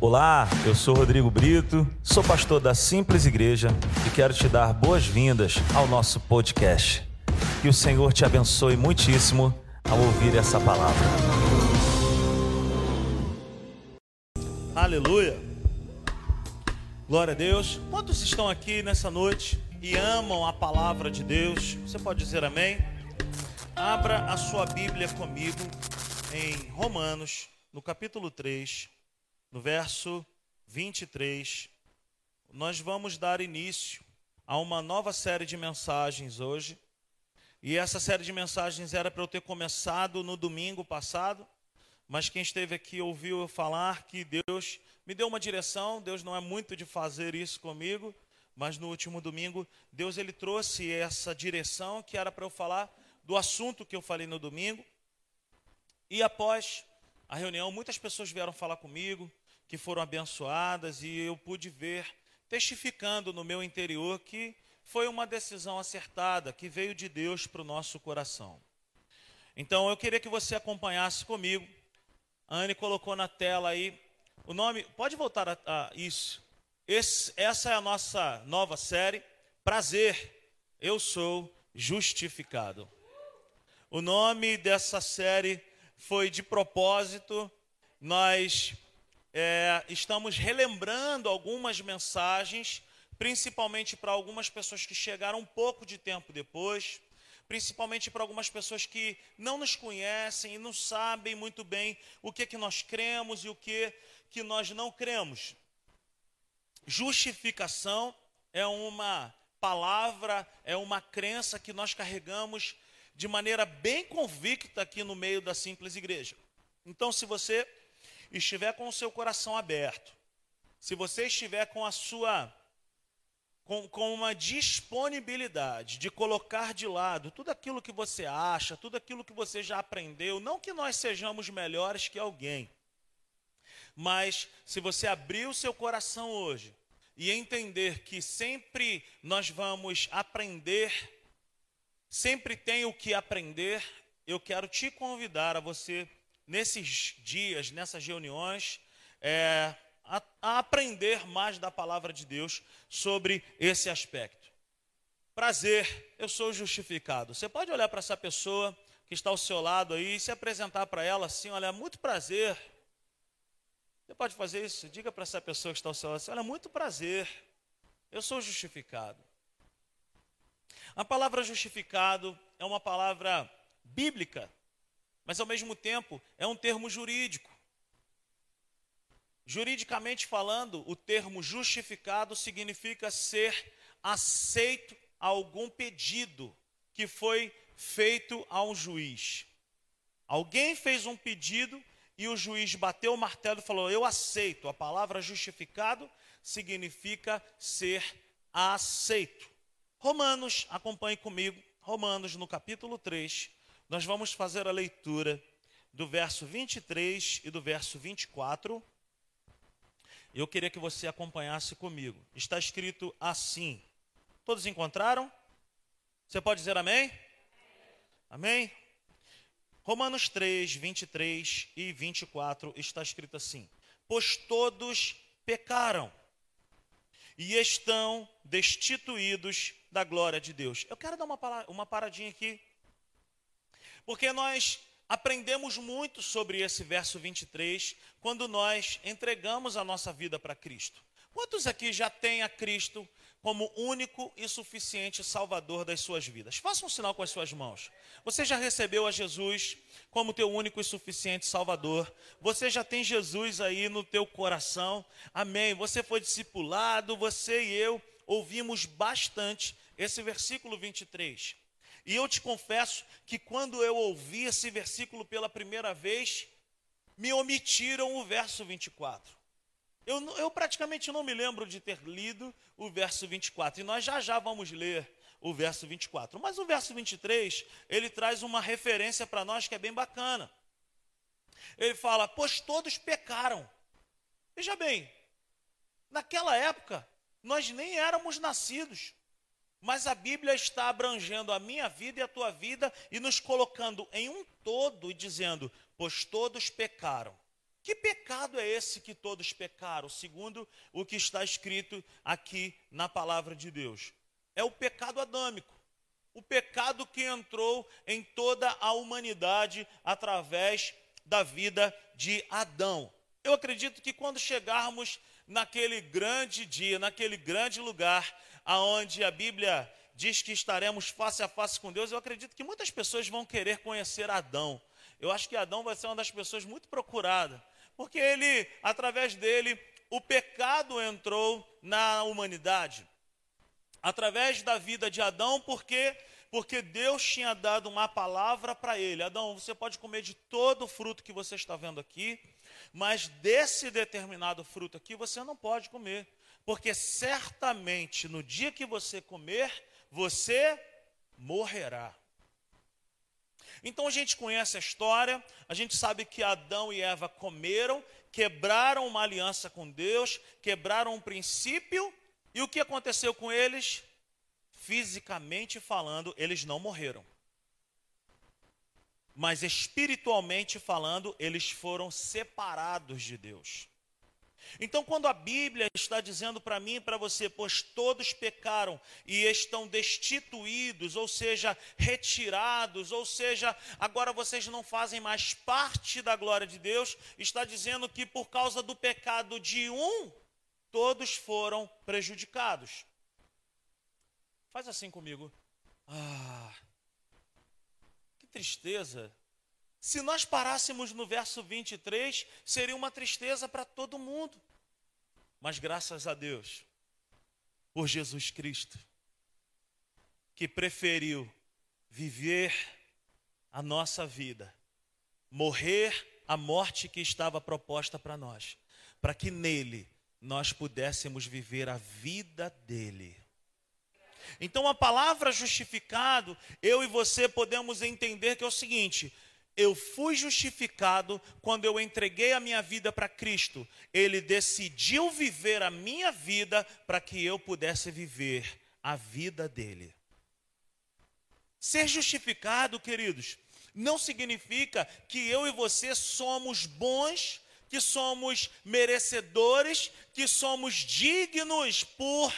Olá, eu sou Rodrigo Brito, sou pastor da Simples Igreja e quero te dar boas-vindas ao nosso podcast. Que o Senhor te abençoe muitíssimo ao ouvir essa palavra. Aleluia. Glória a Deus. Quantos estão aqui nessa noite e amam a palavra de Deus? Você pode dizer amém? Abra a sua Bíblia comigo em Romanos, no capítulo 3 no verso 23, nós vamos dar início a uma nova série de mensagens hoje. E essa série de mensagens era para eu ter começado no domingo passado, mas quem esteve aqui ouviu eu falar que Deus me deu uma direção, Deus não é muito de fazer isso comigo, mas no último domingo Deus ele trouxe essa direção que era para eu falar do assunto que eu falei no domingo. E após a reunião, muitas pessoas vieram falar comigo, que foram abençoadas, e eu pude ver, testificando no meu interior, que foi uma decisão acertada, que veio de Deus para o nosso coração. Então eu queria que você acompanhasse comigo. A Anne colocou na tela aí o nome. Pode voltar a, a isso. Esse, essa é a nossa nova série. Prazer, eu sou justificado. O nome dessa série foi de propósito. Nós é, estamos relembrando algumas mensagens, principalmente para algumas pessoas que chegaram um pouco de tempo depois, principalmente para algumas pessoas que não nos conhecem e não sabem muito bem o que, que nós cremos e o que, que nós não cremos. Justificação é uma palavra, é uma crença que nós carregamos de maneira bem convicta aqui no meio da simples igreja. Então, se você estiver com o seu coração aberto, se você estiver com a sua com, com uma disponibilidade de colocar de lado tudo aquilo que você acha, tudo aquilo que você já aprendeu, não que nós sejamos melhores que alguém, mas se você abrir o seu coração hoje e entender que sempre nós vamos aprender sempre tem o que aprender, eu quero te convidar a você, nesses dias, nessas reuniões, é, a, a aprender mais da palavra de Deus sobre esse aspecto. Prazer, eu sou justificado. Você pode olhar para essa pessoa que está ao seu lado aí e se apresentar para ela assim: olha, muito prazer. Você pode fazer isso? Diga para essa pessoa que está ao seu lado assim: olha, muito prazer, eu sou justificado. A palavra justificado é uma palavra bíblica, mas ao mesmo tempo é um termo jurídico. Juridicamente falando, o termo justificado significa ser aceito a algum pedido que foi feito a um juiz. Alguém fez um pedido e o juiz bateu o martelo e falou: Eu aceito. A palavra justificado significa ser aceito. Romanos, acompanhe comigo, Romanos no capítulo 3, nós vamos fazer a leitura do verso 23 e do verso 24. Eu queria que você acompanhasse comigo. Está escrito assim. Todos encontraram? Você pode dizer amém? Amém? Romanos 3, 23 e 24 está escrito assim: Pois todos pecaram e estão destituídos da glória de Deus. Eu quero dar uma, uma paradinha aqui, porque nós aprendemos muito sobre esse verso 23 quando nós entregamos a nossa vida para Cristo. Quantos aqui já têm a Cristo como único e suficiente Salvador das suas vidas? Faça um sinal com as suas mãos. Você já recebeu a Jesus como teu único e suficiente Salvador? Você já tem Jesus aí no teu coração? Amém. Você foi discipulado, você e eu ouvimos bastante esse versículo 23. E eu te confesso que quando eu ouvi esse versículo pela primeira vez, me omitiram o verso 24. Eu, eu praticamente não me lembro de ter lido o verso 24. E nós já já vamos ler o verso 24. Mas o verso 23, ele traz uma referência para nós que é bem bacana. Ele fala: Pois todos pecaram. Veja bem, naquela época, nós nem éramos nascidos. Mas a Bíblia está abrangendo a minha vida e a tua vida e nos colocando em um todo e dizendo: Pois todos pecaram. Que pecado é esse que todos pecaram, segundo o que está escrito aqui na palavra de Deus? É o pecado adâmico. O pecado que entrou em toda a humanidade através da vida de Adão. Eu acredito que quando chegarmos naquele grande dia, naquele grande lugar, aonde a Bíblia diz que estaremos face a face com Deus, eu acredito que muitas pessoas vão querer conhecer Adão. Eu acho que Adão vai ser uma das pessoas muito procuradas, porque ele, através dele, o pecado entrou na humanidade. Através da vida de Adão, porque porque Deus tinha dado uma palavra para ele. Adão, você pode comer de todo o fruto que você está vendo aqui, mas desse determinado fruto aqui você não pode comer, porque certamente no dia que você comer, você morrerá. Então a gente conhece a história, a gente sabe que Adão e Eva comeram, quebraram uma aliança com Deus, quebraram um princípio, e o que aconteceu com eles? Fisicamente falando, eles não morreram. Mas espiritualmente falando, eles foram separados de Deus. Então, quando a Bíblia está dizendo para mim e para você, pois todos pecaram e estão destituídos, ou seja, retirados, ou seja, agora vocês não fazem mais parte da glória de Deus, está dizendo que por causa do pecado de um, todos foram prejudicados. Faz assim comigo. Ah, que tristeza se nós parássemos no verso 23, seria uma tristeza para todo mundo. Mas graças a Deus, por Jesus Cristo, que preferiu viver a nossa vida, morrer a morte que estava proposta para nós, para que nele nós pudéssemos viver a vida dele. Então a palavra justificado, eu e você podemos entender que é o seguinte: eu fui justificado quando eu entreguei a minha vida para Cristo. Ele decidiu viver a minha vida para que eu pudesse viver a vida dele. Ser justificado, queridos, não significa que eu e você somos bons, que somos merecedores, que somos dignos por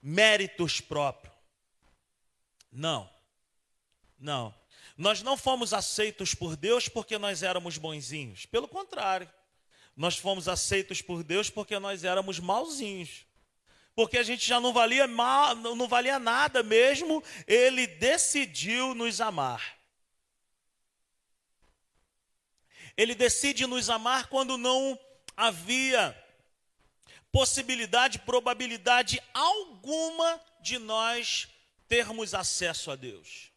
méritos próprios. Não. Não. Nós não fomos aceitos por Deus porque nós éramos bonzinhos. Pelo contrário, nós fomos aceitos por Deus porque nós éramos malzinhos. Porque a gente já não valia mal, não valia nada mesmo, ele decidiu nos amar. Ele decide nos amar quando não havia possibilidade, probabilidade alguma de nós termos acesso a Deus.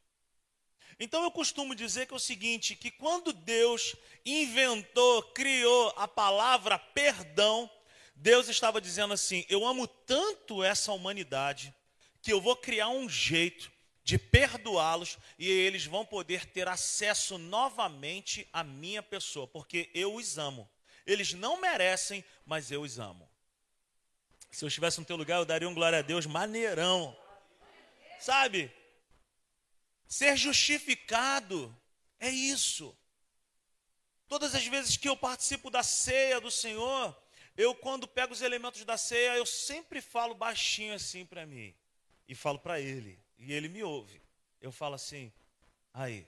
Então eu costumo dizer que é o seguinte, que quando Deus inventou, criou a palavra perdão, Deus estava dizendo assim: "Eu amo tanto essa humanidade que eu vou criar um jeito de perdoá-los e eles vão poder ter acesso novamente à minha pessoa, porque eu os amo. Eles não merecem, mas eu os amo. Se eu estivesse no teu lugar, eu daria um glória a Deus maneirão. Sabe? Ser justificado é isso. Todas as vezes que eu participo da ceia do Senhor, eu quando pego os elementos da ceia, eu sempre falo baixinho assim para mim e falo para ele, e ele me ouve. Eu falo assim: "Aí,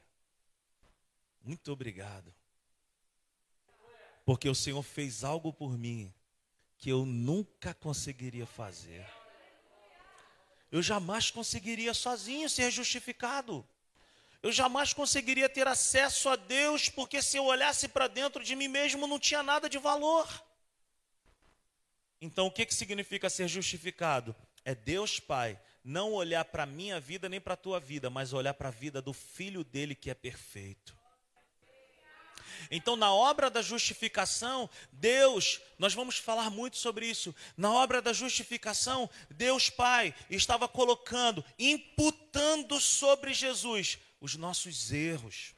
muito obrigado. Porque o Senhor fez algo por mim que eu nunca conseguiria fazer. Eu jamais conseguiria sozinho ser justificado eu jamais conseguiria ter acesso a Deus, porque se eu olhasse para dentro de mim mesmo não tinha nada de valor. Então, o que, que significa ser justificado? É Deus Pai não olhar para a minha vida nem para a tua vida, mas olhar para a vida do filho dele que é perfeito. Então, na obra da justificação, Deus, nós vamos falar muito sobre isso. Na obra da justificação, Deus Pai estava colocando, imputando sobre Jesus os nossos erros,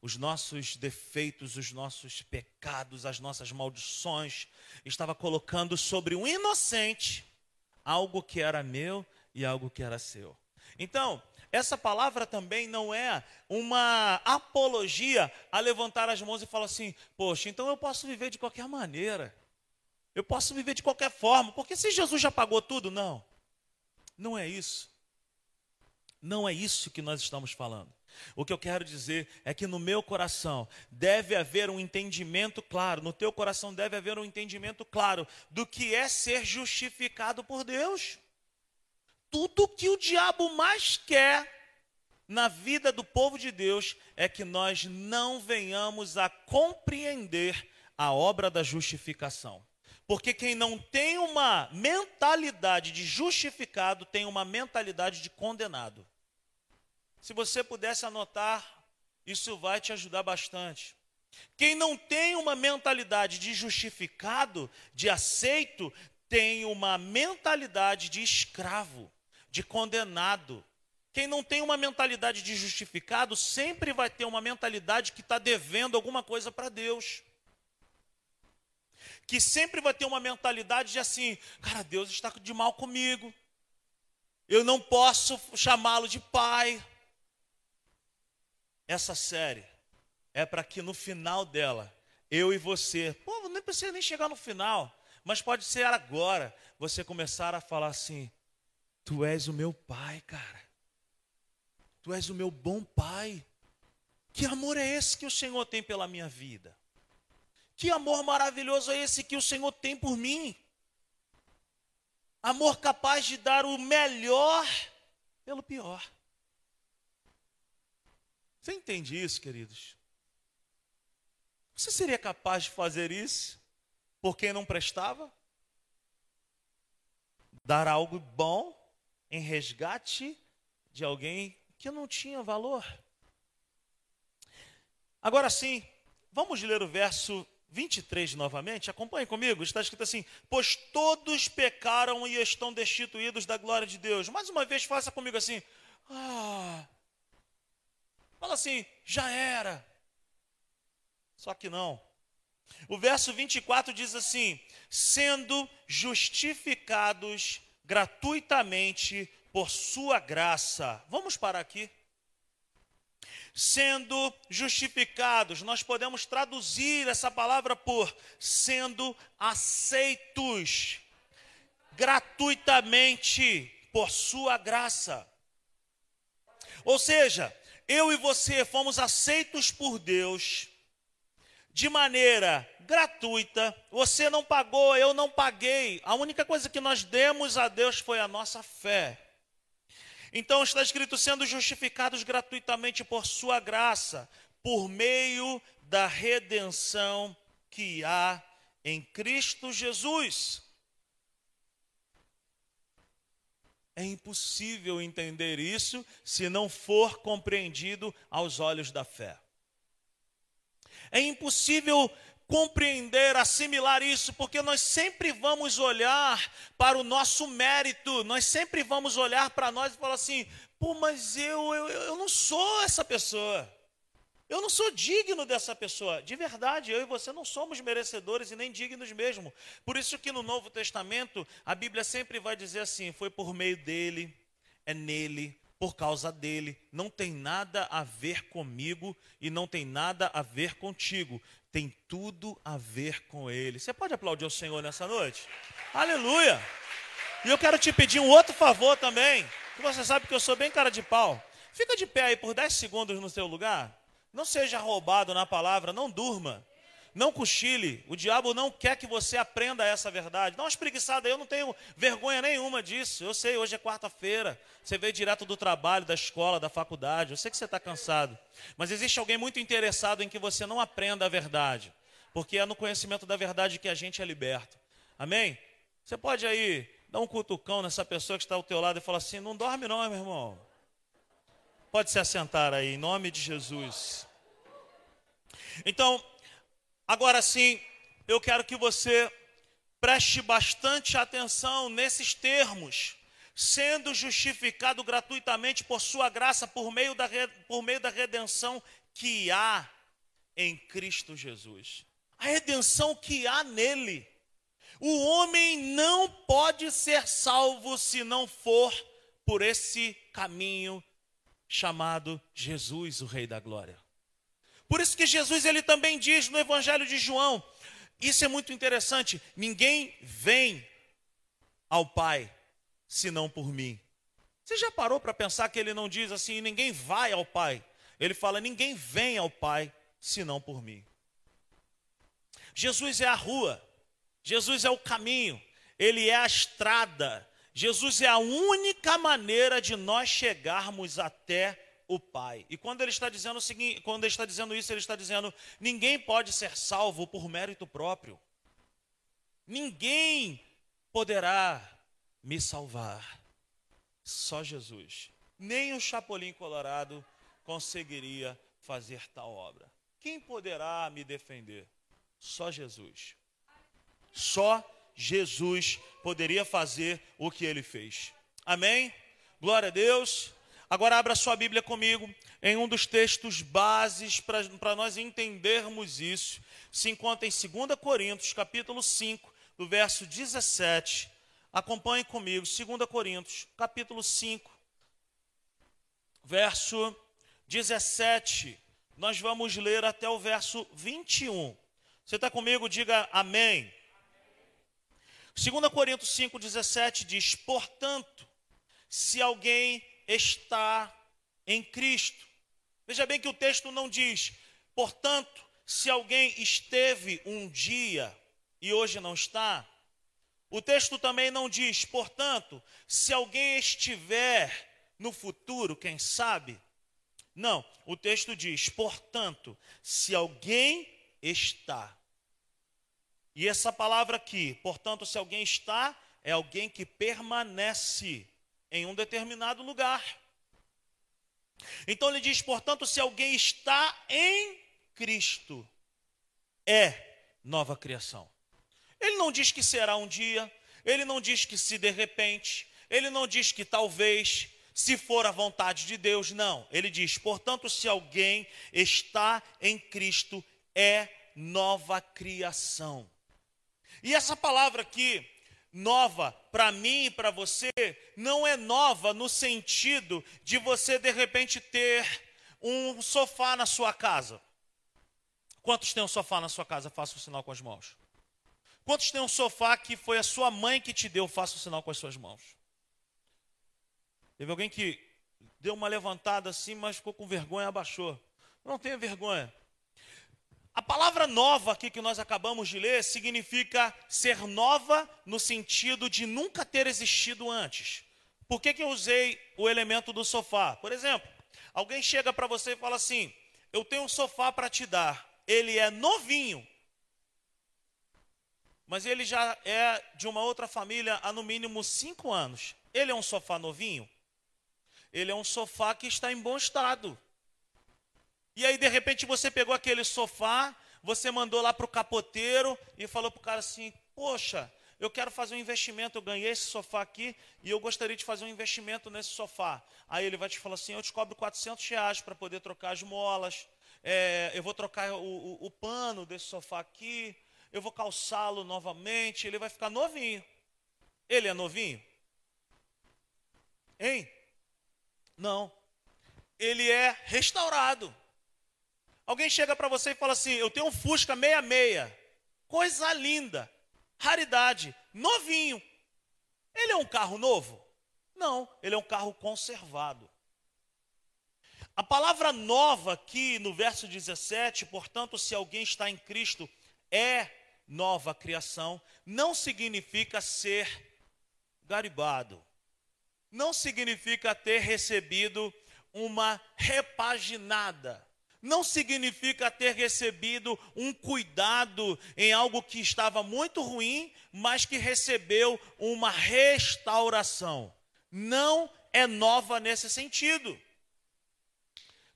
os nossos defeitos, os nossos pecados, as nossas maldições, estava colocando sobre um inocente algo que era meu e algo que era seu. Então, essa palavra também não é uma apologia a levantar as mãos e falar assim: poxa, então eu posso viver de qualquer maneira, eu posso viver de qualquer forma, porque se Jesus já pagou tudo, não, não é isso. Não é isso que nós estamos falando. O que eu quero dizer é que no meu coração deve haver um entendimento claro, no teu coração deve haver um entendimento claro do que é ser justificado por Deus. Tudo que o diabo mais quer na vida do povo de Deus é que nós não venhamos a compreender a obra da justificação. Porque quem não tem uma mentalidade de justificado tem uma mentalidade de condenado. Se você pudesse anotar, isso vai te ajudar bastante. Quem não tem uma mentalidade de justificado, de aceito, tem uma mentalidade de escravo, de condenado. Quem não tem uma mentalidade de justificado, sempre vai ter uma mentalidade que está devendo alguma coisa para Deus. Que sempre vai ter uma mentalidade de assim, cara, Deus está de mal comigo. Eu não posso chamá-lo de pai essa série é para que no final dela, eu e você, pô, nem precisa nem chegar no final, mas pode ser agora, você começar a falar assim: Tu és o meu pai, cara. Tu és o meu bom pai. Que amor é esse que o Senhor tem pela minha vida? Que amor maravilhoso é esse que o Senhor tem por mim? Amor capaz de dar o melhor pelo pior. Você entende isso, queridos? Você seria capaz de fazer isso por quem não prestava? Dar algo bom em resgate de alguém que não tinha valor? Agora sim, vamos ler o verso 23 novamente, acompanhe comigo, está escrito assim: Pois todos pecaram e estão destituídos da glória de Deus. Mais uma vez, faça comigo assim: Ah, Fala assim, já era. Só que não. O verso 24 diz assim: sendo justificados gratuitamente por sua graça. Vamos parar aqui. Sendo justificados, nós podemos traduzir essa palavra por sendo aceitos gratuitamente por sua graça. Ou seja, eu e você fomos aceitos por Deus de maneira gratuita. Você não pagou, eu não paguei. A única coisa que nós demos a Deus foi a nossa fé. Então está escrito: sendo justificados gratuitamente por Sua graça, por meio da redenção que há em Cristo Jesus. É impossível entender isso se não for compreendido aos olhos da fé. É impossível compreender, assimilar isso, porque nós sempre vamos olhar para o nosso mérito, nós sempre vamos olhar para nós e falar assim: pô, mas eu, eu, eu não sou essa pessoa. Eu não sou digno dessa pessoa. De verdade, eu e você não somos merecedores e nem dignos mesmo. Por isso que no Novo Testamento, a Bíblia sempre vai dizer assim: foi por meio dele, é nele, por causa dele. Não tem nada a ver comigo e não tem nada a ver contigo. Tem tudo a ver com ele. Você pode aplaudir o Senhor nessa noite? Aleluia! E eu quero te pedir um outro favor também, que você sabe que eu sou bem cara de pau. Fica de pé aí por 10 segundos no seu lugar. Não seja roubado na palavra, não durma. Não cochile. O diabo não quer que você aprenda essa verdade. Dá uma espreguiçada, eu não tenho vergonha nenhuma disso. Eu sei, hoje é quarta-feira. Você veio direto do trabalho, da escola, da faculdade. Eu sei que você está cansado. Mas existe alguém muito interessado em que você não aprenda a verdade. Porque é no conhecimento da verdade que a gente é liberto. Amém? Você pode aí dar um cutucão nessa pessoa que está ao teu lado e falar assim: não dorme não, meu irmão. Pode se assentar aí, em nome de Jesus. Então, agora sim, eu quero que você preste bastante atenção nesses termos. Sendo justificado gratuitamente por sua graça, por meio da, por meio da redenção que há em Cristo Jesus. A redenção que há nele. O homem não pode ser salvo se não for por esse caminho chamado Jesus, o Rei da Glória. Por isso que Jesus ele também diz no Evangelho de João, isso é muito interessante, ninguém vem ao Pai senão por mim. Você já parou para pensar que ele não diz assim, ninguém vai ao Pai? Ele fala, ninguém vem ao Pai senão por mim. Jesus é a rua, Jesus é o caminho, ele é a estrada. Jesus é a única maneira de nós chegarmos até o Pai. E quando ele está dizendo o seguinte, quando ele está dizendo isso, ele está dizendo: ninguém pode ser salvo por mérito próprio. Ninguém poderá me salvar. Só Jesus. Nem o Chapolin Colorado conseguiria fazer tal obra. Quem poderá me defender? Só Jesus. Só Jesus poderia fazer o que ele fez. Amém? Glória a Deus. Agora abra sua Bíblia comigo em um dos textos bases para nós entendermos isso. Se encontra em 2 Coríntios, capítulo 5, do verso 17. Acompanhe comigo, 2 Coríntios, capítulo 5, verso 17. Nós vamos ler até o verso 21. Você está comigo? Diga amém. 2 Coríntios 5, 17 diz: Portanto, se alguém está em Cristo. Veja bem que o texto não diz, portanto, se alguém esteve um dia e hoje não está. O texto também não diz, portanto, se alguém estiver no futuro, quem sabe. Não, o texto diz, portanto, se alguém está. E essa palavra aqui, portanto, se alguém está, é alguém que permanece em um determinado lugar. Então ele diz, portanto, se alguém está em Cristo, é nova criação. Ele não diz que será um dia, ele não diz que se de repente, ele não diz que talvez, se for a vontade de Deus, não. Ele diz, portanto, se alguém está em Cristo, é nova criação. E essa palavra aqui, nova para mim e para você não é nova no sentido de você de repente ter um sofá na sua casa. Quantos tem um sofá na sua casa? Faça o sinal com as mãos. Quantos tem um sofá que foi a sua mãe que te deu? Faça o sinal com as suas mãos. Teve alguém que deu uma levantada assim, mas ficou com vergonha, abaixou. Não tenha vergonha. A palavra nova aqui que nós acabamos de ler significa ser nova no sentido de nunca ter existido antes. Por que, que eu usei o elemento do sofá? Por exemplo, alguém chega para você e fala assim: Eu tenho um sofá para te dar. Ele é novinho, mas ele já é de uma outra família há no mínimo cinco anos. Ele é um sofá novinho? Ele é um sofá que está em bom estado. E aí, de repente, você pegou aquele sofá, você mandou lá para o capoteiro e falou para o cara assim: Poxa, eu quero fazer um investimento, eu ganhei esse sofá aqui e eu gostaria de fazer um investimento nesse sofá. Aí ele vai te falar assim: Eu te cobro 400 reais para poder trocar as molas, é, eu vou trocar o, o, o pano desse sofá aqui, eu vou calçá-lo novamente, ele vai ficar novinho. Ele é novinho? Hein? Não. Ele é restaurado. Alguém chega para você e fala assim: Eu tenho um Fusca 66, coisa linda, raridade, novinho. Ele é um carro novo? Não, ele é um carro conservado. A palavra nova aqui no verso 17, portanto, se alguém está em Cristo, é nova criação, não significa ser garibado, não significa ter recebido uma repaginada não significa ter recebido um cuidado em algo que estava muito ruim, mas que recebeu uma restauração. Não é nova nesse sentido.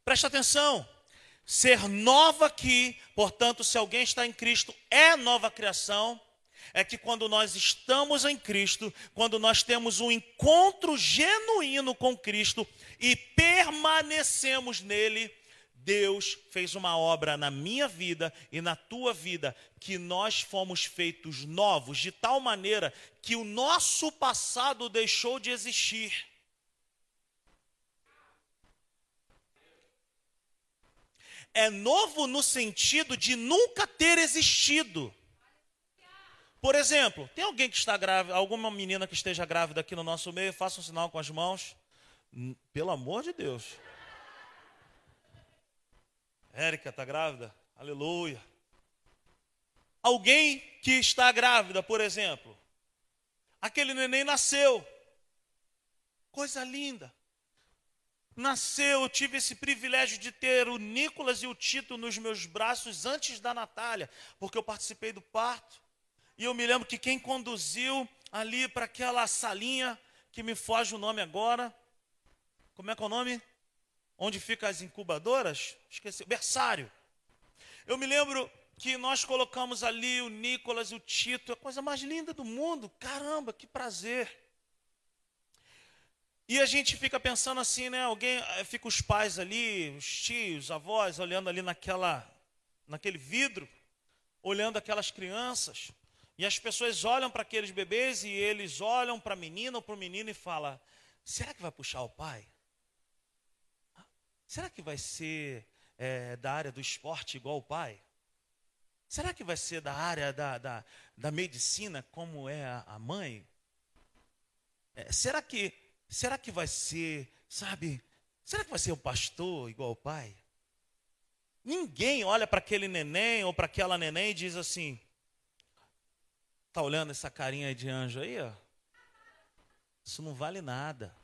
Presta atenção. Ser nova aqui, portanto, se alguém está em Cristo, é nova criação. É que quando nós estamos em Cristo, quando nós temos um encontro genuíno com Cristo e permanecemos nele, Deus fez uma obra na minha vida e na tua vida, que nós fomos feitos novos, de tal maneira que o nosso passado deixou de existir. é novo no sentido de nunca ter existido. Por exemplo, tem alguém que está grávida, alguma menina que esteja grávida aqui no nosso meio, faça um sinal com as mãos. Pelo amor de Deus. Érica está grávida? Aleluia. Alguém que está grávida, por exemplo. Aquele neném nasceu. Coisa linda. Nasceu, eu tive esse privilégio de ter o Nicolas e o Tito nos meus braços antes da Natália, porque eu participei do parto. E eu me lembro que quem conduziu ali para aquela salinha, que me foge o nome agora, como é que é o nome? Onde ficam as incubadoras? Esqueci, berçário. Eu me lembro que nós colocamos ali o Nicolas e o Tito, a coisa mais linda do mundo. Caramba, que prazer. E a gente fica pensando assim, né? Alguém, eh, fica os pais ali, os tios, os avós, olhando ali naquela, naquele vidro, olhando aquelas crianças. E as pessoas olham para aqueles bebês e eles olham para a menina ou para o menino e falam: será que vai puxar o pai? Será que vai ser é, da área do esporte igual o pai? Será que vai ser da área da, da, da medicina como é a, a mãe? É, será que será que vai ser, sabe? Será que vai ser o pastor igual o pai? Ninguém olha para aquele neném ou para aquela neném e diz assim: tá olhando essa carinha de anjo aí, ó? Isso não vale nada.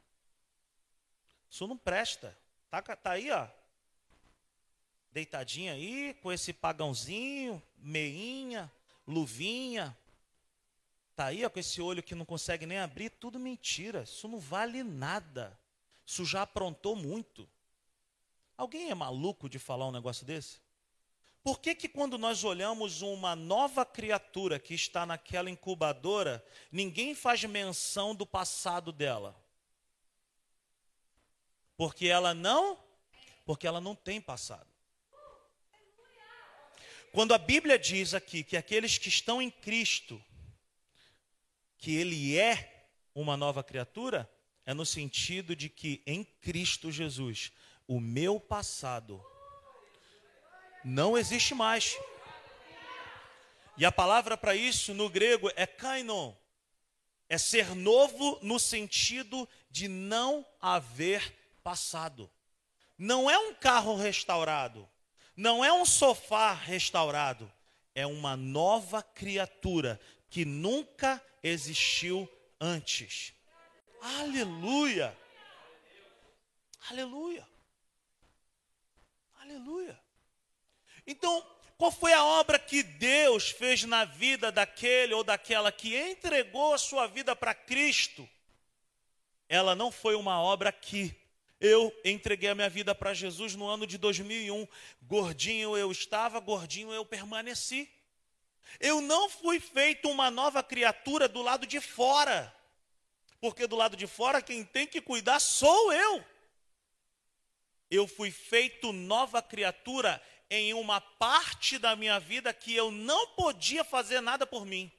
Isso não presta. Tá, tá aí, ó. Deitadinha aí, com esse pagãozinho, meinha, luvinha. Tá aí, ó, com esse olho que não consegue nem abrir, tudo mentira. Isso não vale nada. Isso já aprontou muito. Alguém é maluco de falar um negócio desse? Por que, que quando nós olhamos uma nova criatura que está naquela incubadora, ninguém faz menção do passado dela? Porque ela não, porque ela não tem passado. Quando a Bíblia diz aqui que aqueles que estão em Cristo, que ele é uma nova criatura, é no sentido de que em Cristo Jesus, o meu passado não existe mais. E a palavra para isso no grego é kainon. É ser novo no sentido de não haver passado. Não é um carro restaurado, não é um sofá restaurado, é uma nova criatura que nunca existiu antes. Aleluia! Aleluia! Aleluia! Então, qual foi a obra que Deus fez na vida daquele ou daquela que entregou a sua vida para Cristo? Ela não foi uma obra que eu entreguei a minha vida para Jesus no ano de 2001. Gordinho eu estava, gordinho eu permaneci. Eu não fui feito uma nova criatura do lado de fora. Porque do lado de fora quem tem que cuidar sou eu. Eu fui feito nova criatura em uma parte da minha vida que eu não podia fazer nada por mim.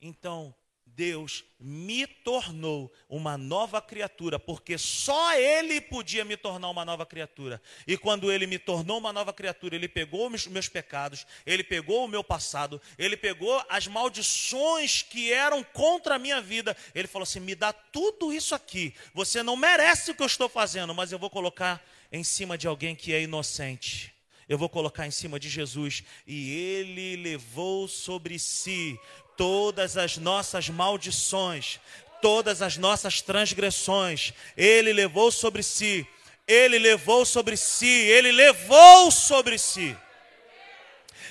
Então, Deus me tornou uma nova criatura, porque só Ele podia me tornar uma nova criatura. E quando Ele me tornou uma nova criatura, Ele pegou os meus pecados, Ele pegou o meu passado, Ele pegou as maldições que eram contra a minha vida. Ele falou assim: me dá tudo isso aqui. Você não merece o que eu estou fazendo, mas eu vou colocar em cima de alguém que é inocente eu vou colocar em cima de Jesus. E ele levou sobre si todas as nossas maldições, todas as nossas transgressões, ele levou sobre si. Ele levou sobre si, ele levou sobre si.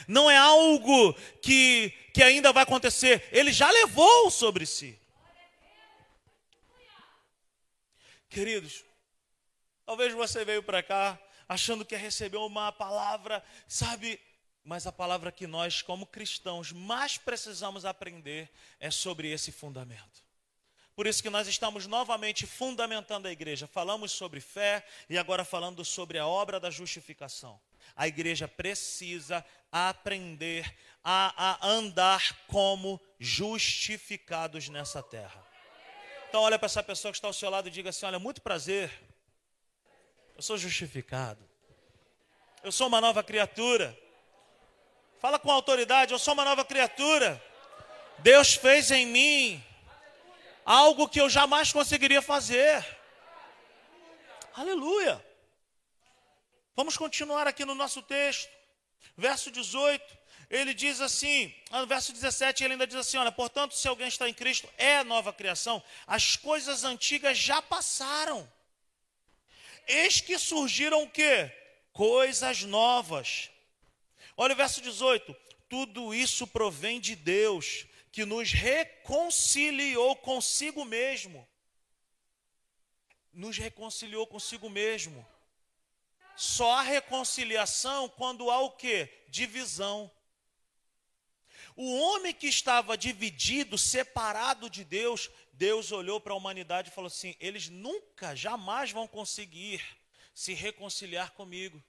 Não é algo que, que ainda vai acontecer, ele já levou sobre si. Queridos, talvez você veio para cá achando que ia receber uma palavra, sabe, mas a palavra que nós, como cristãos, mais precisamos aprender é sobre esse fundamento. Por isso que nós estamos novamente fundamentando a igreja. Falamos sobre fé e agora falando sobre a obra da justificação. A igreja precisa aprender a, a andar como justificados nessa terra. Então olha para essa pessoa que está ao seu lado e diga assim: olha, muito prazer. Eu sou justificado. Eu sou uma nova criatura. Fala com autoridade, eu sou uma nova criatura. Deus fez em mim algo que eu jamais conseguiria fazer. Aleluia. Vamos continuar aqui no nosso texto. Verso 18, ele diz assim, no verso 17, ele ainda diz assim: Olha, portanto, se alguém está em Cristo, é nova criação, as coisas antigas já passaram. Eis que surgiram o quê? Coisas novas. Olha o verso 18: tudo isso provém de Deus, que nos reconciliou consigo mesmo. Nos reconciliou consigo mesmo. Só há reconciliação quando há o que? Divisão. O homem que estava dividido, separado de Deus, Deus olhou para a humanidade e falou assim: eles nunca, jamais vão conseguir se reconciliar comigo,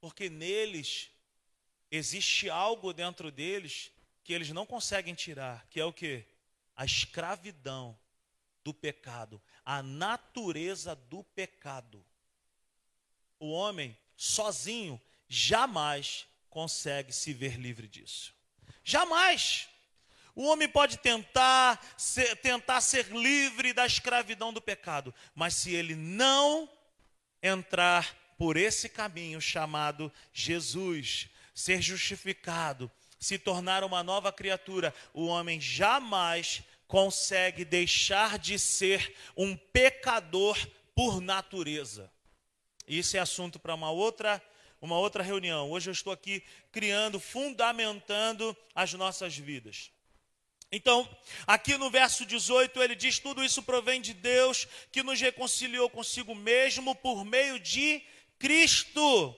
porque neles existe algo dentro deles que eles não conseguem tirar, que é o que? A escravidão do pecado, a natureza do pecado. O homem sozinho jamais consegue se ver livre disso. Jamais. O homem pode tentar ser, tentar ser livre da escravidão do pecado, mas se ele não entrar por esse caminho chamado Jesus, ser justificado, se tornar uma nova criatura, o homem jamais consegue deixar de ser um pecador por natureza. Isso é assunto para uma outra uma outra reunião. Hoje eu estou aqui criando, fundamentando as nossas vidas. Então, aqui no verso 18, ele diz: Tudo isso provém de Deus, que nos reconciliou consigo mesmo por meio de Cristo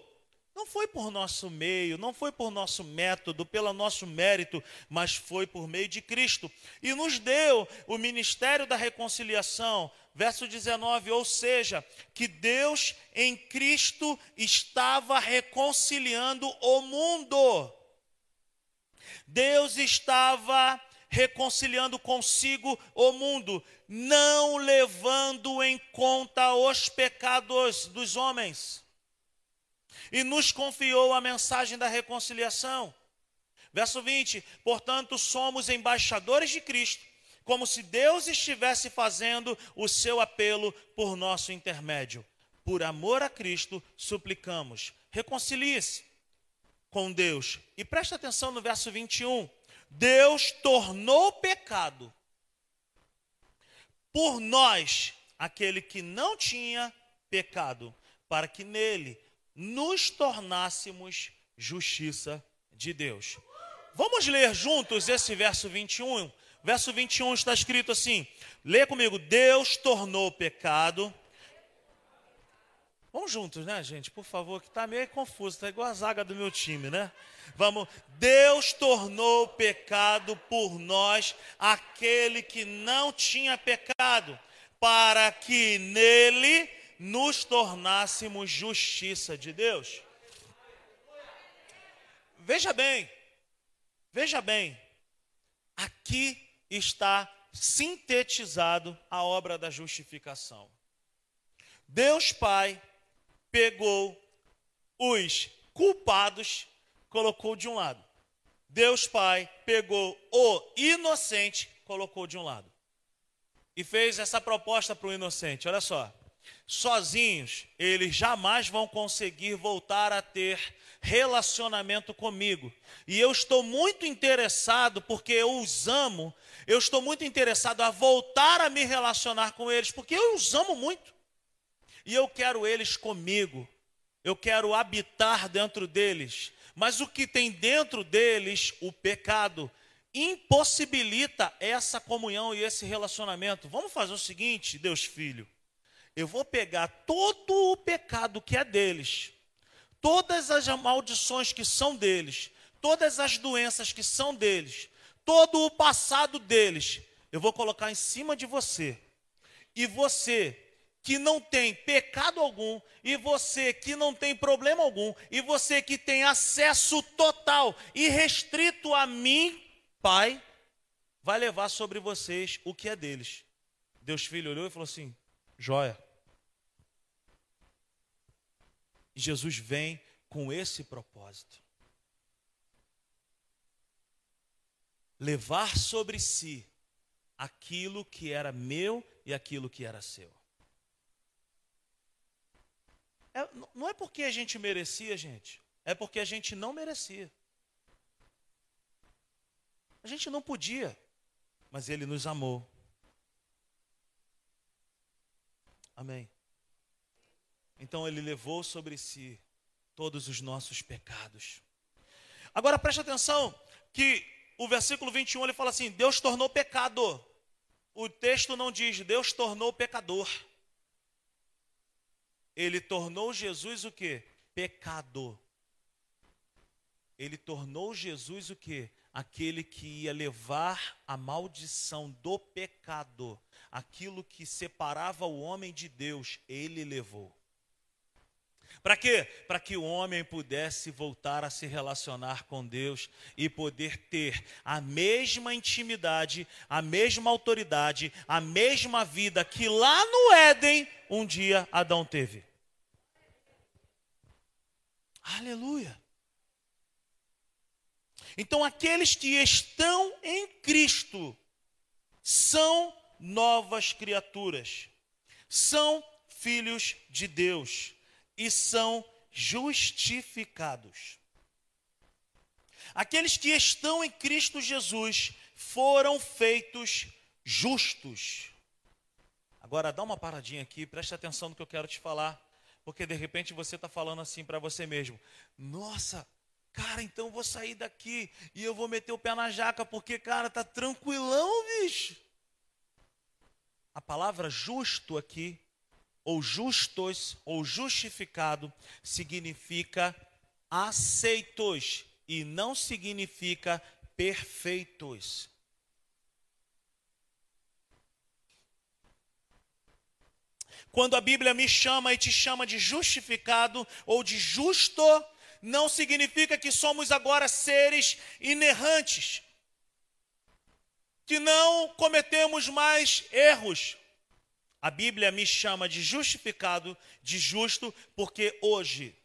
não foi por nosso meio, não foi por nosso método, pelo nosso mérito, mas foi por meio de Cristo. E nos deu o ministério da reconciliação. Verso 19, ou seja, que Deus em Cristo estava reconciliando o mundo. Deus estava reconciliando consigo o mundo, não levando em conta os pecados dos homens e nos confiou a mensagem da reconciliação. Verso 20: Portanto, somos embaixadores de Cristo, como se Deus estivesse fazendo o seu apelo por nosso intermédio. Por amor a Cristo, suplicamos, reconcilie-se com Deus. E preste atenção no verso 21. Deus tornou pecado por nós aquele que não tinha pecado, para que nele nos tornássemos justiça de Deus. Vamos ler juntos esse verso 21. Verso 21 está escrito assim: lê comigo, Deus tornou pecado. Vamos juntos, né, gente? Por favor, que está meio confuso, está igual a zaga do meu time, né? Vamos. Deus tornou pecado por nós aquele que não tinha pecado, para que nele nos tornássemos justiça de Deus. Veja bem, veja bem, aqui está sintetizado a obra da justificação. Deus Pai pegou os culpados, colocou de um lado. Deus Pai pegou o inocente, colocou de um lado. E fez essa proposta para o inocente: olha só, sozinhos, eles jamais vão conseguir voltar a ter relacionamento comigo. E eu estou muito interessado, porque eu os amo, eu estou muito interessado a voltar a me relacionar com eles, porque eu os amo muito. E eu quero eles comigo. Eu quero habitar dentro deles. Mas o que tem dentro deles, o pecado, impossibilita essa comunhão e esse relacionamento. Vamos fazer o seguinte, Deus Filho eu vou pegar todo o pecado que é deles, todas as maldições que são deles, todas as doenças que são deles, todo o passado deles, eu vou colocar em cima de você. E você que não tem pecado algum, e você que não tem problema algum, e você que tem acesso total e restrito a mim, Pai, vai levar sobre vocês o que é deles. Deus Filho olhou e falou assim: joia. E Jesus vem com esse propósito. Levar sobre si aquilo que era meu e aquilo que era seu. É, não é porque a gente merecia, gente, é porque a gente não merecia. A gente não podia, mas Ele nos amou. Amém. Então Ele levou sobre si todos os nossos pecados. Agora preste atenção que o versículo 21 ele fala assim: Deus tornou pecado. O texto não diz Deus tornou pecador. Ele tornou Jesus o que? Pecado. Ele tornou Jesus o que? Aquele que ia levar a maldição do pecado, aquilo que separava o homem de Deus, ele levou. Para quê? Para que o homem pudesse voltar a se relacionar com Deus e poder ter a mesma intimidade, a mesma autoridade, a mesma vida que lá no Éden um dia Adão teve. Aleluia. Então, aqueles que estão em Cristo são novas criaturas, são filhos de Deus e são justificados. Aqueles que estão em Cristo Jesus foram feitos justos. Agora dá uma paradinha aqui, preste atenção no que eu quero te falar, porque de repente você está falando assim para você mesmo: Nossa, cara, então eu vou sair daqui e eu vou meter o pé na jaca, porque, cara, tá tranquilão, bicho. A palavra justo aqui ou justos, ou justificado, significa aceitos e não significa perfeitos. Quando a Bíblia me chama e te chama de justificado ou de justo, não significa que somos agora seres inerrantes, que não cometemos mais erros, a Bíblia me chama de justificado, de justo, porque hoje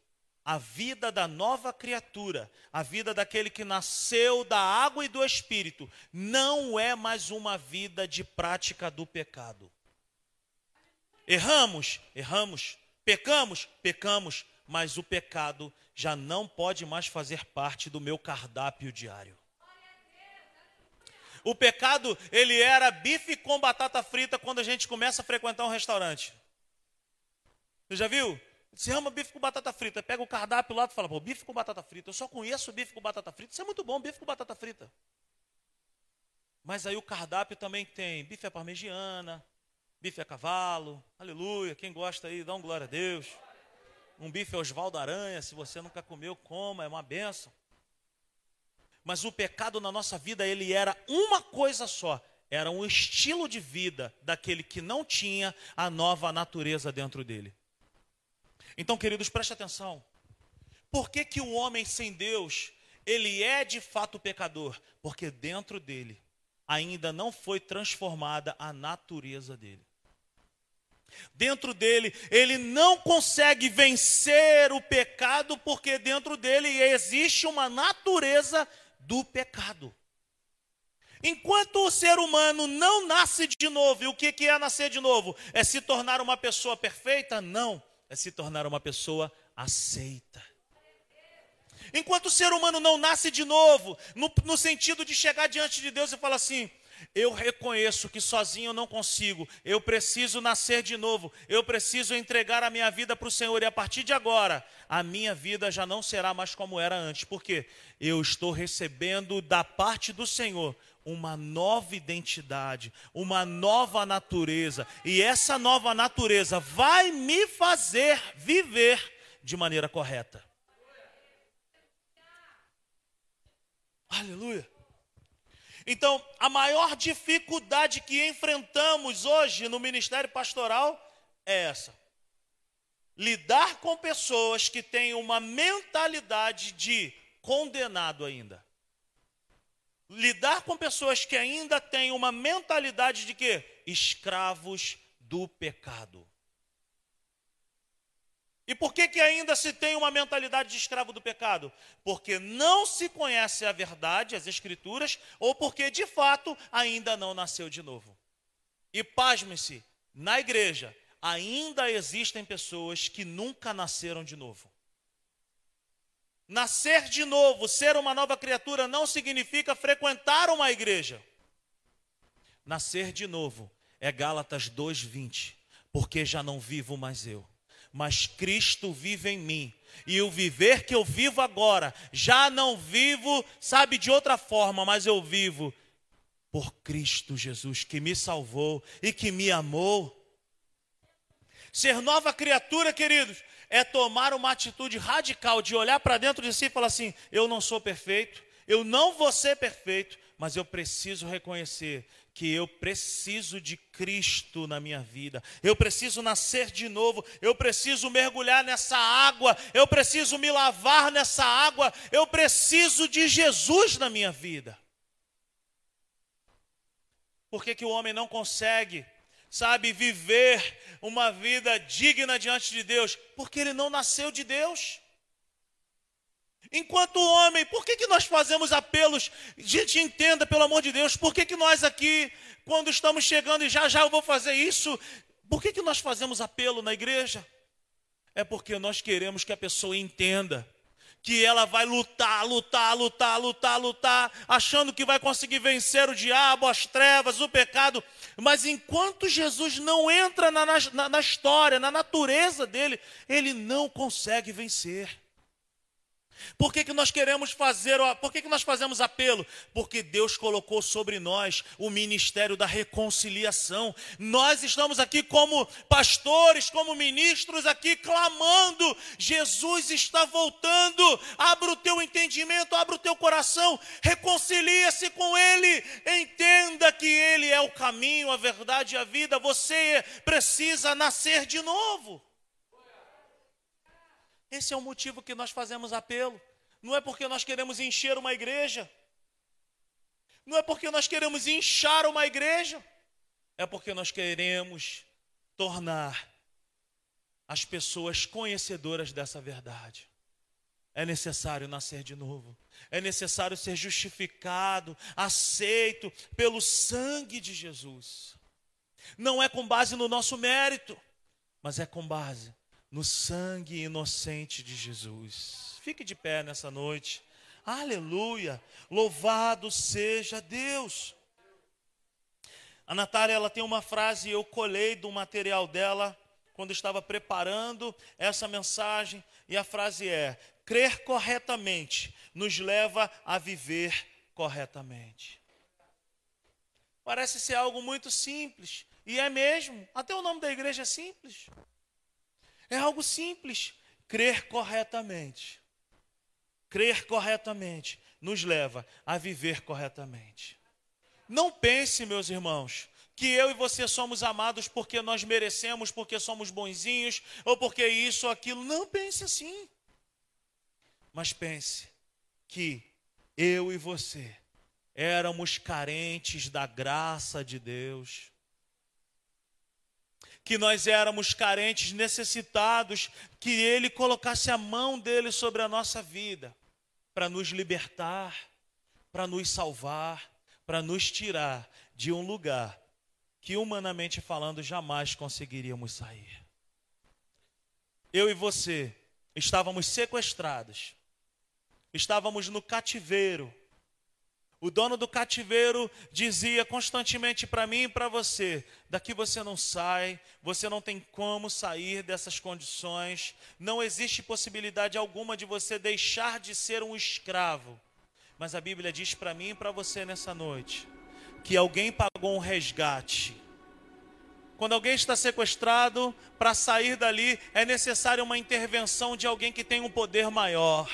a vida da nova criatura, a vida daquele que nasceu da água e do espírito, não é mais uma vida de prática do pecado. Erramos, erramos, pecamos, pecamos, mas o pecado já não pode mais fazer parte do meu cardápio diário. O pecado, ele era bife com batata frita quando a gente começa a frequentar um restaurante. Você já viu? Você ama bife com batata frita. Pega o cardápio lá e fala, pô, bife com batata frita. Eu só conheço bife com batata frita. Isso é muito bom, bife com batata frita. Mas aí o cardápio também tem bife à parmegiana, bife a cavalo. Aleluia. Quem gosta aí, dá um glória a Deus. Um bife Osvaldo Aranha, se você nunca comeu, coma, é uma benção. Mas o pecado na nossa vida, ele era uma coisa só. Era um estilo de vida daquele que não tinha a nova natureza dentro dele. Então, queridos, preste atenção. Por que, que o homem sem Deus, ele é de fato pecador? Porque dentro dele ainda não foi transformada a natureza dele. Dentro dele, ele não consegue vencer o pecado, porque dentro dele existe uma natureza do pecado. Enquanto o ser humano não nasce de novo, e o que é nascer de novo? É se tornar uma pessoa perfeita? Não, é se tornar uma pessoa aceita. Enquanto o ser humano não nasce de novo, no, no sentido de chegar diante de Deus e falar assim: eu reconheço que sozinho eu não consigo, eu preciso nascer de novo, eu preciso entregar a minha vida para o Senhor, e a partir de agora, a minha vida já não será mais como era antes, porque eu estou recebendo da parte do Senhor uma nova identidade, uma nova natureza, e essa nova natureza vai me fazer viver de maneira correta. Aleluia. Então, a maior dificuldade que enfrentamos hoje no ministério pastoral é essa: lidar com pessoas que têm uma mentalidade de condenado ainda. Lidar com pessoas que ainda têm uma mentalidade de que? Escravos do pecado. E por que, que ainda se tem uma mentalidade de escravo do pecado? Porque não se conhece a verdade, as Escrituras, ou porque de fato ainda não nasceu de novo. E pasme-se, na igreja ainda existem pessoas que nunca nasceram de novo. Nascer de novo, ser uma nova criatura, não significa frequentar uma igreja. Nascer de novo é Gálatas 2,20, porque já não vivo mais eu mas Cristo vive em mim. E o viver que eu vivo agora, já não vivo, sabe, de outra forma, mas eu vivo por Cristo Jesus, que me salvou e que me amou. Ser nova criatura, queridos, é tomar uma atitude radical de olhar para dentro de si e falar assim: eu não sou perfeito, eu não vou ser perfeito, mas eu preciso reconhecer que eu preciso de Cristo na minha vida, eu preciso nascer de novo, eu preciso mergulhar nessa água, eu preciso me lavar nessa água, eu preciso de Jesus na minha vida. Por que, que o homem não consegue, sabe, viver uma vida digna diante de Deus? Porque ele não nasceu de Deus. Enquanto homem, por que, que nós fazemos apelos? Gente, entenda, pelo amor de Deus, por que, que nós aqui, quando estamos chegando e já já eu vou fazer isso, por que, que nós fazemos apelo na igreja? É porque nós queremos que a pessoa entenda que ela vai lutar, lutar, lutar, lutar, lutar, achando que vai conseguir vencer o diabo, as trevas, o pecado. Mas enquanto Jesus não entra na, na, na história, na natureza dele, ele não consegue vencer. Por que, que nós queremos fazer, por que, que nós fazemos apelo? Porque Deus colocou sobre nós o ministério da reconciliação. Nós estamos aqui como pastores, como ministros, aqui clamando: Jesus está voltando. Abra o teu entendimento, abra o teu coração, reconcilia-se com Ele, entenda que Ele é o caminho, a verdade e a vida. Você precisa nascer de novo. Esse é o motivo que nós fazemos apelo. Não é porque nós queremos encher uma igreja. Não é porque nós queremos inchar uma igreja. É porque nós queremos tornar as pessoas conhecedoras dessa verdade. É necessário nascer de novo. É necessário ser justificado, aceito pelo sangue de Jesus. Não é com base no nosso mérito, mas é com base no sangue inocente de Jesus. Fique de pé nessa noite. Aleluia! Louvado seja Deus. A Natália ela tem uma frase, eu colhei do material dela quando estava preparando essa mensagem, e a frase é: crer corretamente nos leva a viver corretamente. Parece ser algo muito simples, e é mesmo, até o nome da igreja é simples. É algo simples. Crer corretamente. Crer corretamente nos leva a viver corretamente. Não pense, meus irmãos, que eu e você somos amados porque nós merecemos, porque somos bonzinhos, ou porque isso ou aquilo. Não pense assim. Mas pense que eu e você éramos carentes da graça de Deus que nós éramos carentes, necessitados, que Ele colocasse a mão dele sobre a nossa vida, para nos libertar, para nos salvar, para nos tirar de um lugar que, humanamente falando, jamais conseguiríamos sair. Eu e você estávamos sequestrados, estávamos no cativeiro, o dono do cativeiro dizia constantemente para mim e para você: daqui você não sai, você não tem como sair dessas condições, não existe possibilidade alguma de você deixar de ser um escravo. Mas a Bíblia diz para mim e para você nessa noite que alguém pagou um resgate. Quando alguém está sequestrado, para sair dali é necessária uma intervenção de alguém que tem um poder maior.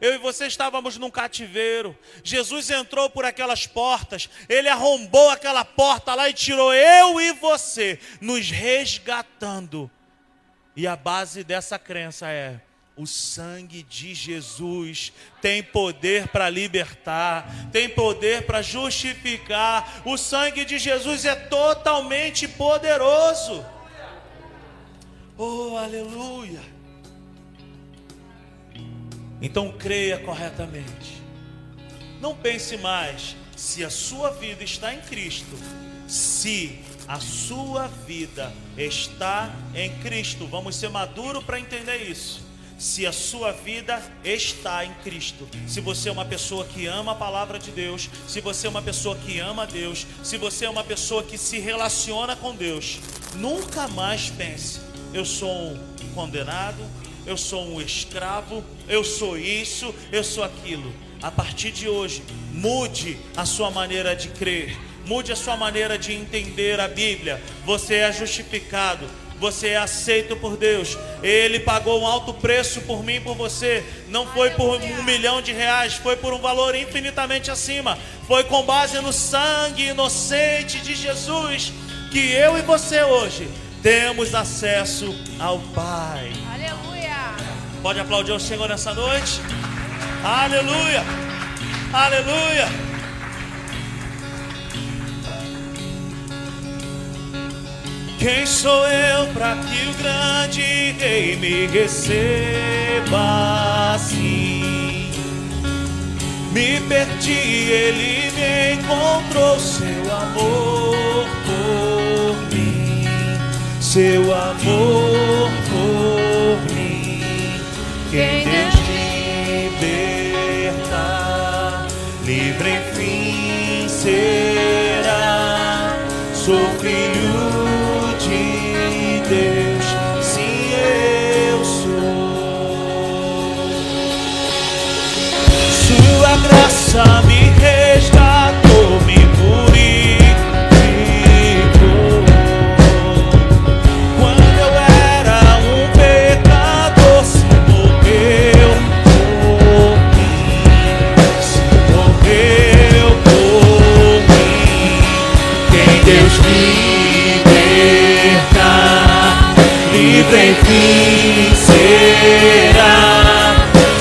Eu e você estávamos num cativeiro. Jesus entrou por aquelas portas, ele arrombou aquela porta lá e tirou eu e você, nos resgatando. E a base dessa crença é: o sangue de Jesus tem poder para libertar, tem poder para justificar. O sangue de Jesus é totalmente poderoso. Oh, aleluia! Então creia corretamente. Não pense mais se a sua vida está em Cristo, se a sua vida está em Cristo. Vamos ser maduros para entender isso. Se a sua vida está em Cristo, se você é uma pessoa que ama a palavra de Deus, se você é uma pessoa que ama Deus, se você é uma pessoa que se relaciona com Deus, nunca mais pense: eu sou um condenado, eu sou um escravo, eu sou isso, eu sou aquilo. A partir de hoje, mude a sua maneira de crer, mude a sua maneira de entender a Bíblia. Você é justificado, você é aceito por Deus. Ele pagou um alto preço por mim e por você. Não foi por um milhão de reais, foi por um valor infinitamente acima. Foi com base no sangue inocente de Jesus que eu e você hoje temos acesso ao Pai. Pode aplaudir o Senhor nessa noite? Aleluia! Aleluia! Quem sou eu para que o grande rei me receba assim? Me perdi, ele me encontrou, seu amor por mim, seu amor por. Quem Deus liberta, livre enfim será. Sou filho de Deus, sim eu sou. Sua graça livre enfim será.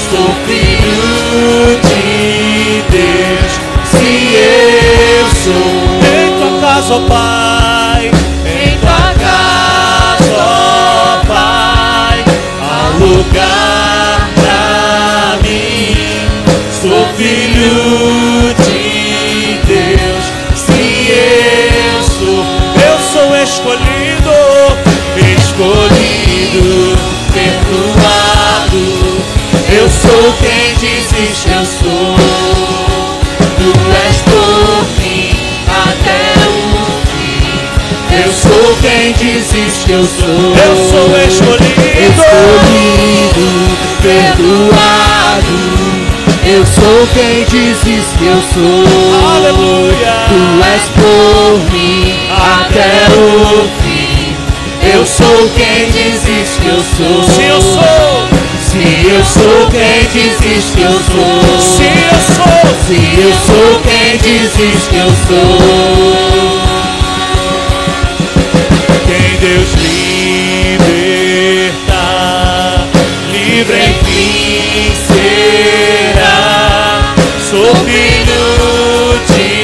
Sou filho de Deus, se eu sou em tua casa, ó Pai, em tua casa, ó Pai, há lugar pra mim. Sou filho de sou quem dizes que eu sou. Tu és por mim até o fim. Eu sou quem dizes que eu sou. Eu sou escolhido, escolhido, perdoado. Eu sou quem dizes que eu sou. Aleluia. Tu és por mim até o fim. Eu sou quem dizes que eu sou. Se eu sou. Eu sou quem dizes que eu sou. Se eu sou. Se eu sou quem dizes que eu sou. Quem Deus liberta, livre enfim será. Sou filho de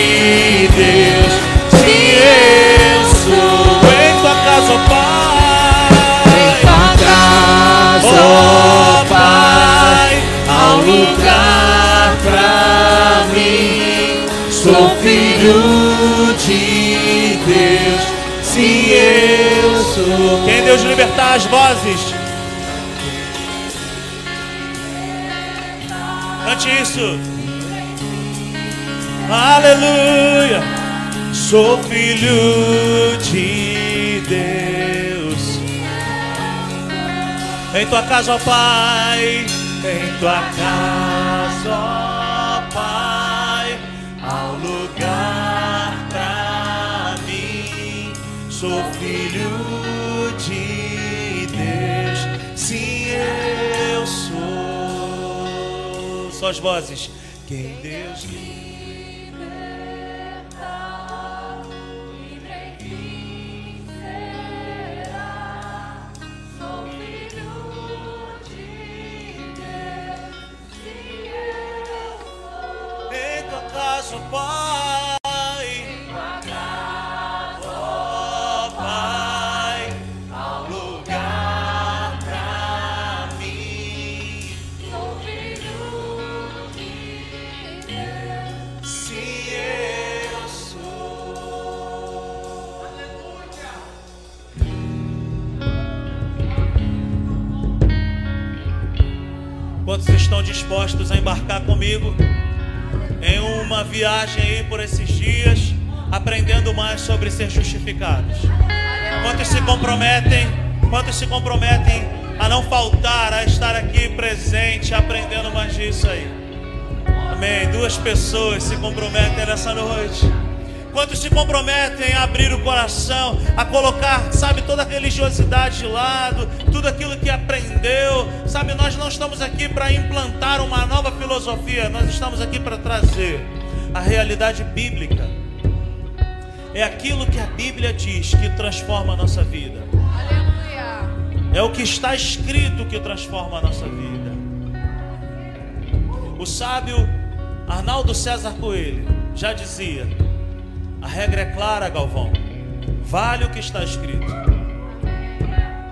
lugar pra mim. Sou filho de Deus, sim eu sou. Quem Deus libertar as vozes? Cante isso. Aleluia. Sou filho de Deus. Em tua casa, ó Pai, tua casa, ó Pai, um lugar pra mim. Sou filho de Deus, sim eu sou. Só as vozes. Quem Deus em acaso, Pai. Em tua Pai, há um lugar pra mim. Ouvir o que Deus se eu sou. Aleluia! Quantos estão dispostos a embarcar comigo? Em uma viagem aí por esses dias, aprendendo mais sobre ser justificados? Quantos se comprometem? Quantos se comprometem a não faltar, a estar aqui presente, aprendendo mais disso aí? Amém. Duas pessoas se comprometem nessa noite. Quantos se comprometem a abrir o coração, a colocar, sabe, toda a religiosidade de lado, tudo aquilo que aprendeu, sabe, nós não estamos aqui para implantar uma nova filosofia, nós estamos aqui para trazer a realidade bíblica. É aquilo que a Bíblia diz que transforma a nossa vida. É o que está escrito que transforma a nossa vida. O sábio Arnaldo César Coelho já dizia: a regra é clara, Galvão. Vale o que está escrito.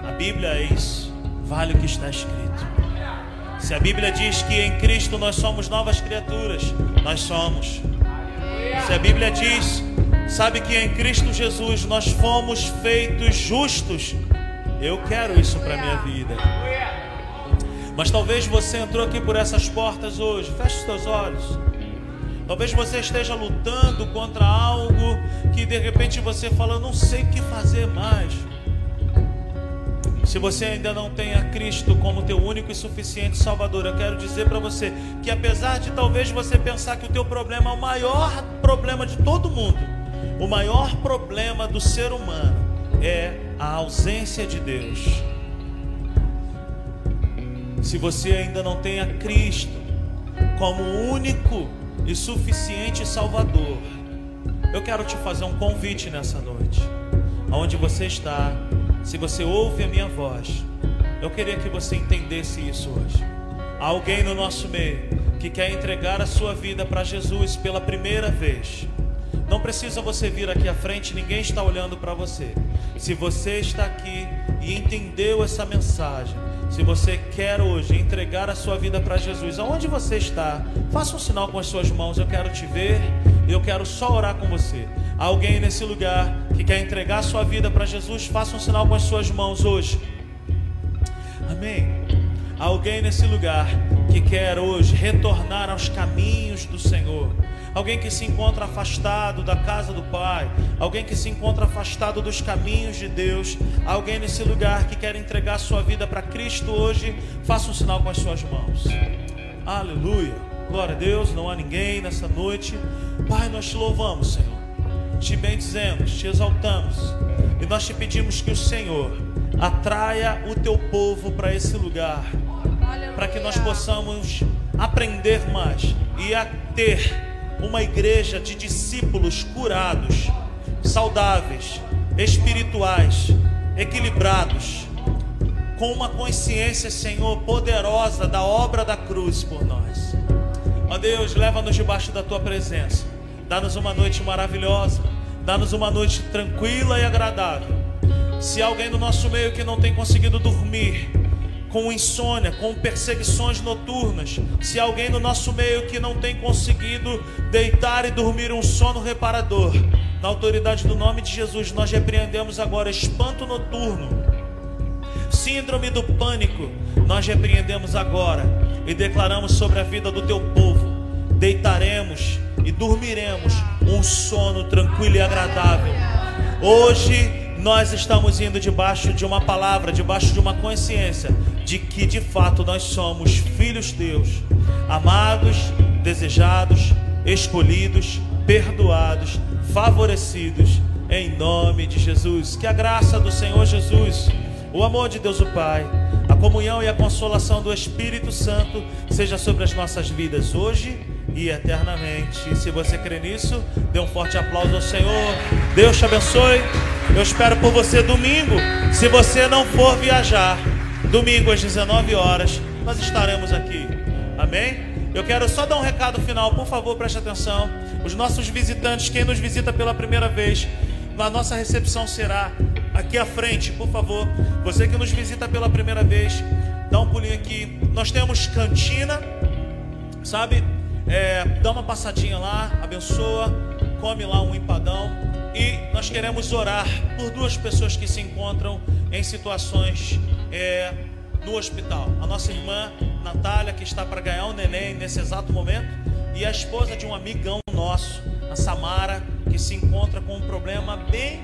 A Bíblia é isso. Vale o que está escrito. Se a Bíblia diz que em Cristo nós somos novas criaturas, nós somos. Se a Bíblia diz, sabe que em Cristo Jesus nós fomos feitos justos, eu quero isso para minha vida. Mas talvez você entrou aqui por essas portas hoje. Feche os teus olhos. Talvez você esteja lutando contra algo que de repente você fala, não sei o que fazer mais. Se você ainda não tem a Cristo como teu único e suficiente Salvador, eu quero dizer para você que apesar de talvez você pensar que o teu problema é o maior problema de todo mundo, o maior problema do ser humano é a ausência de Deus. Se você ainda não tem a Cristo como único e suficiente Salvador, eu quero te fazer um convite nessa noite. Aonde você está, se você ouve a minha voz, eu queria que você entendesse isso hoje. Há alguém no nosso meio que quer entregar a sua vida para Jesus pela primeira vez. Não precisa você vir aqui à frente, ninguém está olhando para você. Se você está aqui e entendeu essa mensagem, se você quer hoje entregar a sua vida para Jesus, aonde você está, faça um sinal com as suas mãos. Eu quero te ver, eu quero só orar com você. Alguém nesse lugar que quer entregar sua vida para Jesus, faça um sinal com as suas mãos hoje. Amém. Alguém nesse lugar que quer hoje retornar aos caminhos do Senhor alguém que se encontra afastado da casa do Pai, alguém que se encontra afastado dos caminhos de Deus, alguém nesse lugar que quer entregar sua vida para Cristo hoje, faça um sinal com as suas mãos. Aleluia. Glória a Deus, não há ninguém nessa noite. Pai, nós te louvamos, Senhor. Te bendizemos, te exaltamos. E nós te pedimos que o Senhor atraia o teu povo para esse lugar, para que nós possamos aprender mais e a ter uma igreja de discípulos curados, saudáveis, espirituais, equilibrados, com uma consciência, Senhor, poderosa da obra da cruz por nós. Ó Deus, leva-nos debaixo da tua presença. Dá-nos uma noite maravilhosa. Dá-nos uma noite tranquila e agradável. Se alguém no nosso meio que não tem conseguido dormir, com insônia, com perseguições noturnas, se alguém no nosso meio que não tem conseguido deitar e dormir um sono reparador, na autoridade do nome de Jesus, nós repreendemos agora espanto noturno, síndrome do pânico, nós repreendemos agora e declaramos sobre a vida do teu povo: deitaremos e dormiremos um sono tranquilo e agradável. Hoje nós estamos indo debaixo de uma palavra, debaixo de uma consciência de que de fato nós somos filhos Deus, amados, desejados, escolhidos, perdoados, favorecidos em nome de Jesus. Que a graça do Senhor Jesus, o amor de Deus o Pai, comunhão e a consolação do Espírito Santo seja sobre as nossas vidas hoje e eternamente. Se você crê nisso, dê um forte aplauso ao Senhor. Deus te abençoe. Eu espero por você domingo. Se você não for viajar, domingo às 19 horas, nós estaremos aqui. Amém? Eu quero só dar um recado final, por favor, preste atenção. Os nossos visitantes, quem nos visita pela primeira vez, a nossa recepção será aqui à frente, por favor. Você que nos visita pela primeira vez, dá um pulinho aqui. Nós temos cantina, sabe? É, dá uma passadinha lá, abençoa, come lá um empadão. E nós queremos orar por duas pessoas que se encontram em situações é, no hospital. A nossa irmã Natália, que está para ganhar um neném nesse exato momento, e a esposa de um amigão nosso, a Samara, que se encontra com um problema bem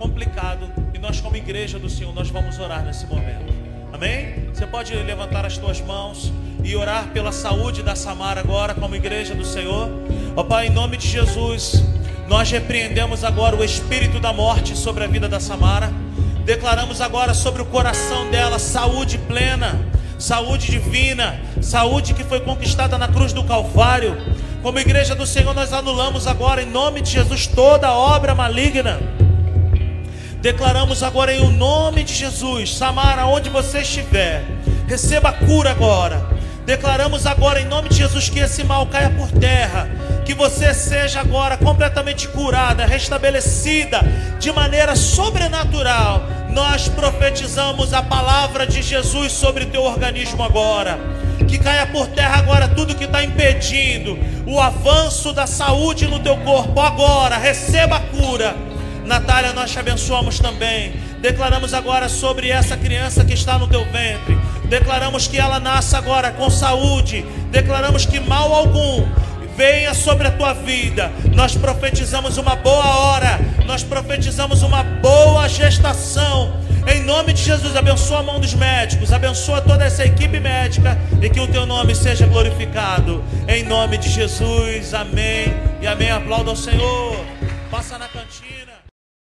complicado. E nós, como igreja do Senhor, nós vamos orar nesse momento. Amém? Você pode levantar as tuas mãos e orar pela saúde da Samara agora, como igreja do Senhor. Ó Pai, em nome de Jesus, nós repreendemos agora o espírito da morte sobre a vida da Samara. Declaramos agora sobre o coração dela saúde plena, saúde divina, saúde que foi conquistada na cruz do Calvário. Como igreja do Senhor, nós anulamos agora, em nome de Jesus, toda obra maligna. Declaramos agora em o nome de Jesus, Samara, onde você estiver, receba cura agora. Declaramos agora em nome de Jesus que esse mal caia por terra, que você seja agora completamente curada, restabelecida de maneira sobrenatural. Nós profetizamos a palavra de Jesus sobre teu organismo agora. Que caia por terra agora tudo que está impedindo o avanço da saúde no teu corpo. Agora, receba a cura. Natália, nós te abençoamos também. Declaramos agora sobre essa criança que está no teu ventre. Declaramos que ela nasça agora com saúde. Declaramos que mal algum venha sobre a tua vida. Nós profetizamos uma boa hora. Nós profetizamos uma boa gestação. Em nome de Jesus, abençoa a mão dos médicos, abençoa toda essa equipe médica e que o teu nome seja glorificado. Em nome de Jesus, amém e amém. Aplauda ao Senhor. Passa na cantina.